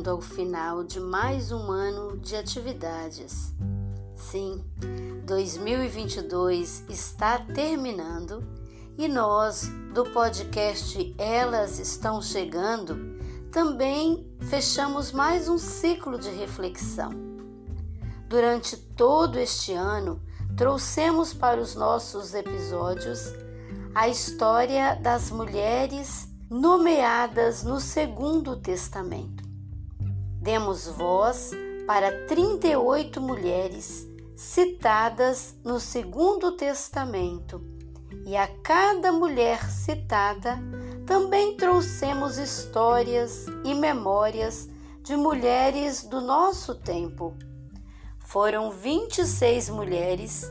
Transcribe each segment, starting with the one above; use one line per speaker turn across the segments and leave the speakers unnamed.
chegando
ao final de mais um ano de atividades. Sim, 2022 está terminando e nós, do podcast Elas Estão Chegando, também fechamos mais um ciclo de reflexão. Durante todo este ano, trouxemos para os nossos episódios a história das mulheres nomeadas no Segundo Testamento. Demos voz para 38 mulheres citadas no Segundo Testamento, e a cada mulher citada também trouxemos histórias e memórias de mulheres do nosso tempo. Foram 26 mulheres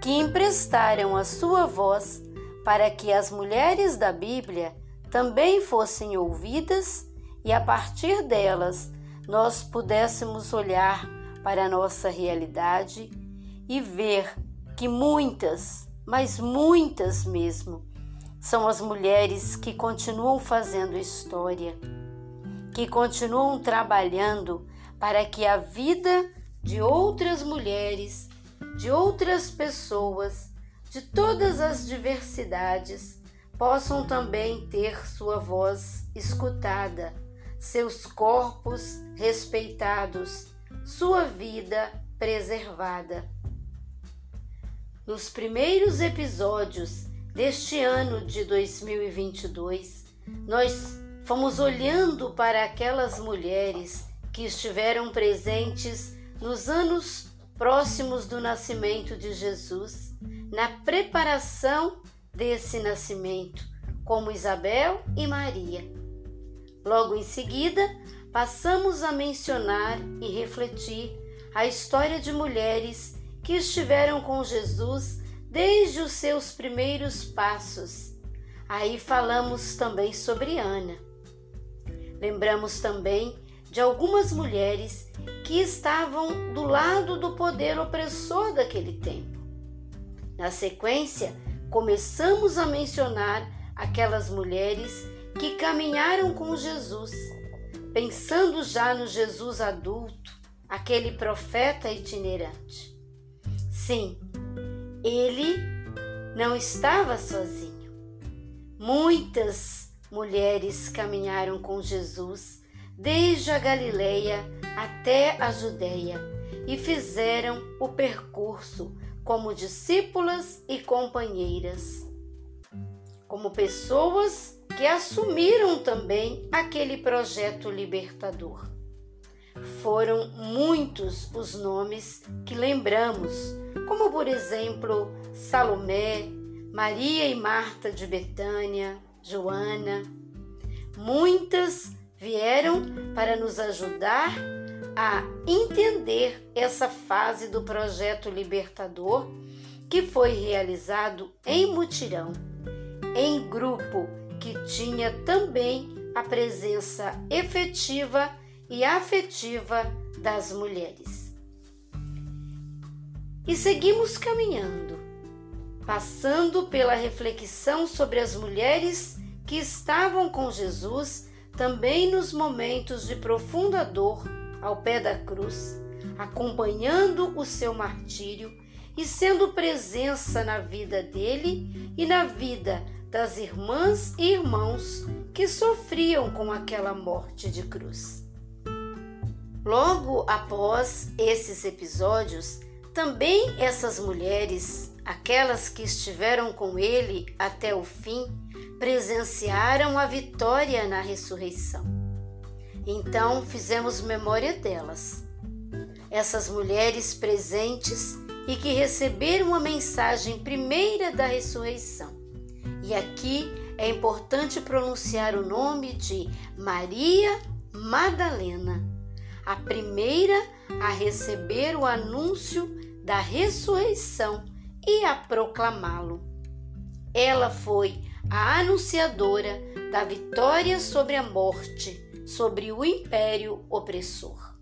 que emprestaram a sua voz para que as mulheres da Bíblia também fossem ouvidas e a partir delas nós pudéssemos olhar para a nossa realidade e ver que muitas, mas muitas mesmo, são as mulheres que continuam fazendo história, que continuam trabalhando para que a vida de outras mulheres, de outras pessoas, de todas as diversidades, possam também ter sua voz escutada, seus corpos respeitados, sua vida preservada. Nos primeiros episódios deste ano de 2022, nós fomos olhando para aquelas mulheres que estiveram presentes nos anos próximos do nascimento de Jesus, na preparação desse nascimento, como Isabel e Maria. Logo em seguida, passamos a mencionar e refletir a história de mulheres que estiveram com Jesus desde os seus primeiros passos. Aí falamos também sobre Ana. Lembramos também de algumas mulheres que estavam do lado do poder opressor daquele tempo. Na sequência, começamos a mencionar aquelas mulheres que caminharam com Jesus, pensando já no Jesus adulto, aquele profeta itinerante. Sim, ele não estava sozinho. Muitas mulheres caminharam com Jesus desde a Galileia até a Judéia e fizeram o percurso como discípulas e companheiras, como pessoas que assumiram também aquele projeto libertador. Foram muitos os nomes que lembramos, como por exemplo Salomé, Maria e Marta de Betânia, Joana. Muitas vieram para nos ajudar a entender essa fase do projeto libertador que foi realizado em mutirão, em grupo que tinha também a presença efetiva e afetiva das mulheres. E seguimos caminhando, passando pela reflexão sobre as mulheres que estavam com Jesus também nos momentos de profunda dor ao pé da cruz, acompanhando o seu martírio e sendo presença na vida dele e na vida das irmãs e irmãos que sofriam com aquela morte de cruz. Logo após esses episódios, também essas mulheres, aquelas que estiveram com ele até o fim, presenciaram a vitória na ressurreição. Então fizemos memória delas. Essas mulheres presentes e que receberam a mensagem primeira da ressurreição. E aqui é importante pronunciar o nome de Maria Madalena, a primeira a receber o anúncio da ressurreição e a proclamá-lo. Ela foi a anunciadora da vitória sobre a morte, sobre o império opressor.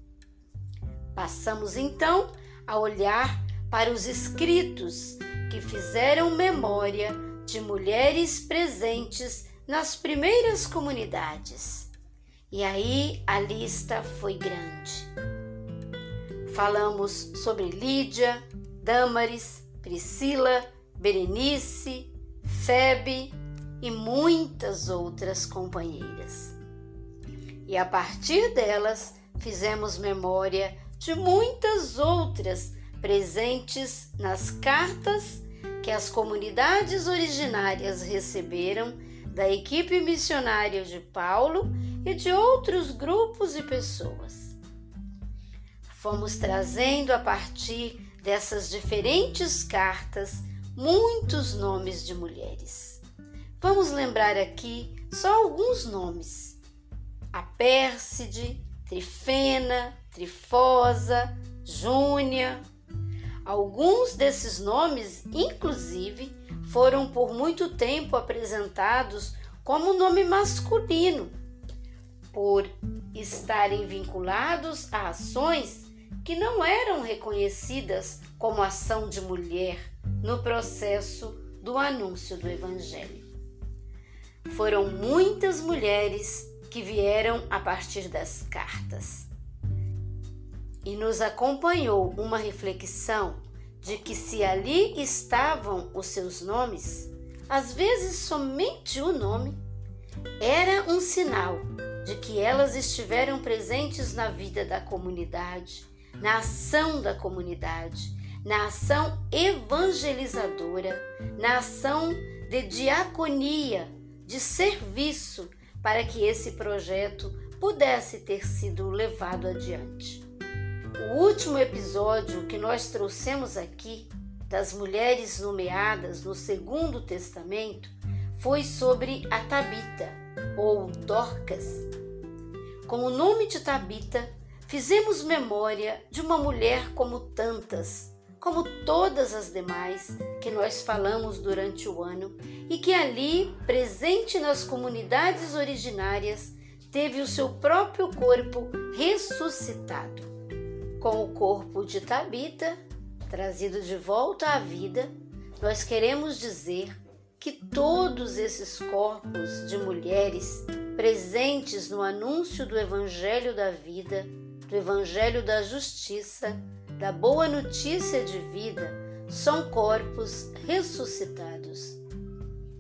Passamos então a olhar para os escritos que fizeram memória de mulheres presentes nas primeiras comunidades. E aí a lista foi grande. Falamos sobre Lídia, Dâmaris, Priscila, Berenice, Febe e muitas outras companheiras. E a partir delas fizemos memória de muitas outras presentes nas cartas que as comunidades originárias receberam da equipe missionária de Paulo e de outros grupos e pessoas. Fomos trazendo a partir dessas diferentes cartas muitos nomes de mulheres. Vamos lembrar aqui só alguns nomes: a Pérside, Trifena, Trifosa, Júnia, Alguns desses nomes, inclusive, foram por muito tempo apresentados como nome masculino, por estarem vinculados a ações que não eram reconhecidas como ação de mulher no processo do anúncio do Evangelho. Foram muitas mulheres que vieram a partir das cartas e nos acompanhou uma reflexão de que se ali estavam os seus nomes, às vezes somente o nome, era um sinal de que elas estiveram presentes na vida da comunidade, na ação da comunidade, na ação evangelizadora, na ação de diaconia, de serviço, para que esse projeto pudesse ter sido levado adiante. O último episódio que nós trouxemos aqui das mulheres nomeadas no Segundo Testamento foi sobre a Tabita ou Dorcas. Com o nome de Tabita, fizemos memória de uma mulher como tantas, como todas as demais que nós falamos durante o ano e que ali, presente nas comunidades originárias, teve o seu próprio corpo ressuscitado com o corpo de Tabita trazido de volta à vida, nós queremos dizer que todos esses corpos de mulheres presentes no anúncio do Evangelho da vida, do Evangelho da justiça, da boa notícia de vida, são corpos ressuscitados.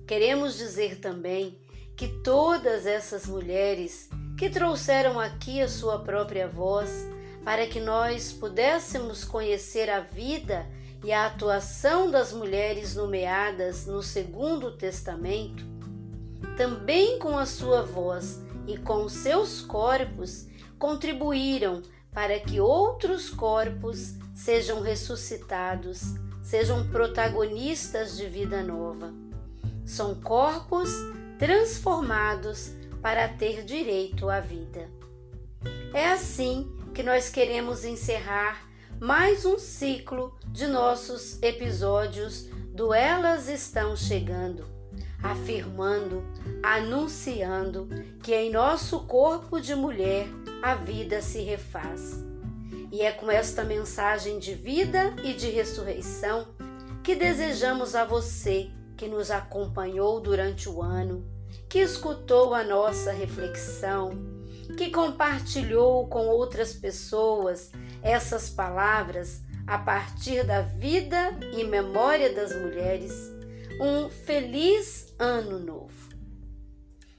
Queremos dizer também que todas essas mulheres que trouxeram aqui a sua própria voz, para que nós pudéssemos conhecer a vida e a atuação das mulheres nomeadas no Segundo Testamento, também com a sua voz e com seus corpos contribuíram para que outros corpos sejam ressuscitados, sejam protagonistas de vida nova. São corpos transformados para ter direito à vida. É assim que nós queremos encerrar mais um ciclo de nossos episódios do Elas Estão Chegando, afirmando, anunciando que em nosso corpo de mulher a vida se refaz. E é com esta mensagem de vida e de ressurreição que desejamos a você que nos acompanhou durante o ano, que escutou a nossa reflexão que compartilhou com outras pessoas essas palavras a partir da vida e memória das mulheres, um feliz ano novo.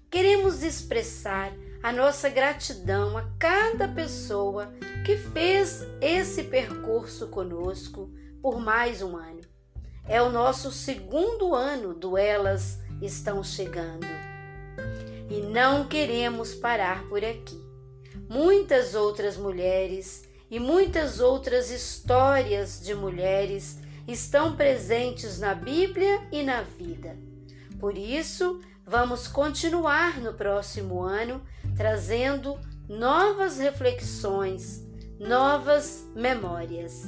Queremos expressar a nossa gratidão a cada pessoa que fez esse percurso conosco por mais um ano. É o nosso segundo ano do Elas Estão Chegando. E não queremos parar por aqui. Muitas outras mulheres e muitas outras histórias de mulheres estão presentes na Bíblia e na vida. Por isso, vamos continuar no próximo ano trazendo novas reflexões, novas memórias.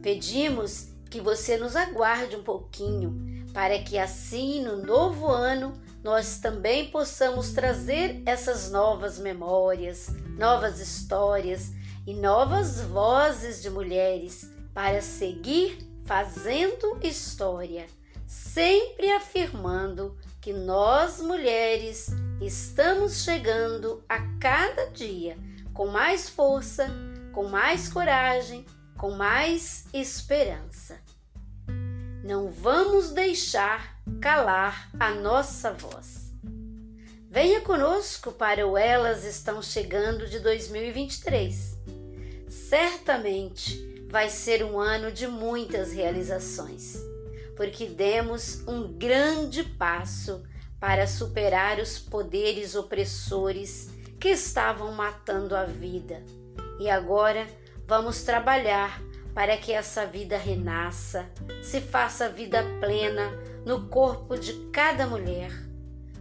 Pedimos que você nos aguarde um pouquinho, para que assim no novo ano nós também possamos trazer essas novas memórias, novas histórias e novas vozes de mulheres para seguir fazendo história, sempre afirmando que nós mulheres estamos chegando a cada dia com mais força, com mais coragem, com mais esperança. Não vamos deixar calar a nossa voz. Venha conosco para o Elas Estão Chegando de 2023. Certamente vai ser um ano de muitas realizações, porque demos um grande passo para superar os poderes opressores que estavam matando a vida. E agora vamos trabalhar para que essa vida renasça, se faça vida plena no corpo de cada mulher,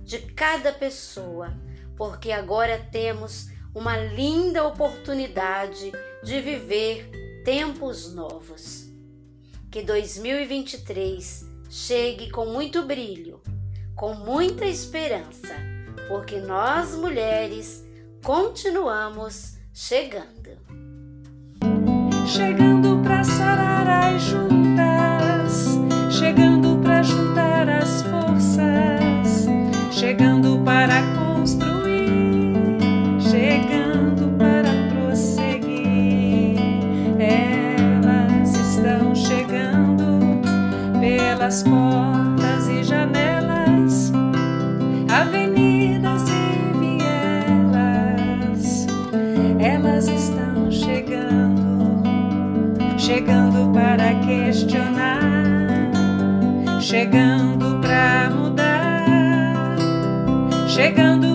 de cada pessoa, porque agora temos uma linda oportunidade de viver tempos novos. Que 2023 chegue com muito brilho com muita esperança, porque nós mulheres continuamos chegando.
Chegando para sarar as chegando para construir, chegando para prosseguir. Elas estão chegando pelas portas e janelas. Avenidas e vielas, elas estão chegando, chegando para questionar, chegando chegando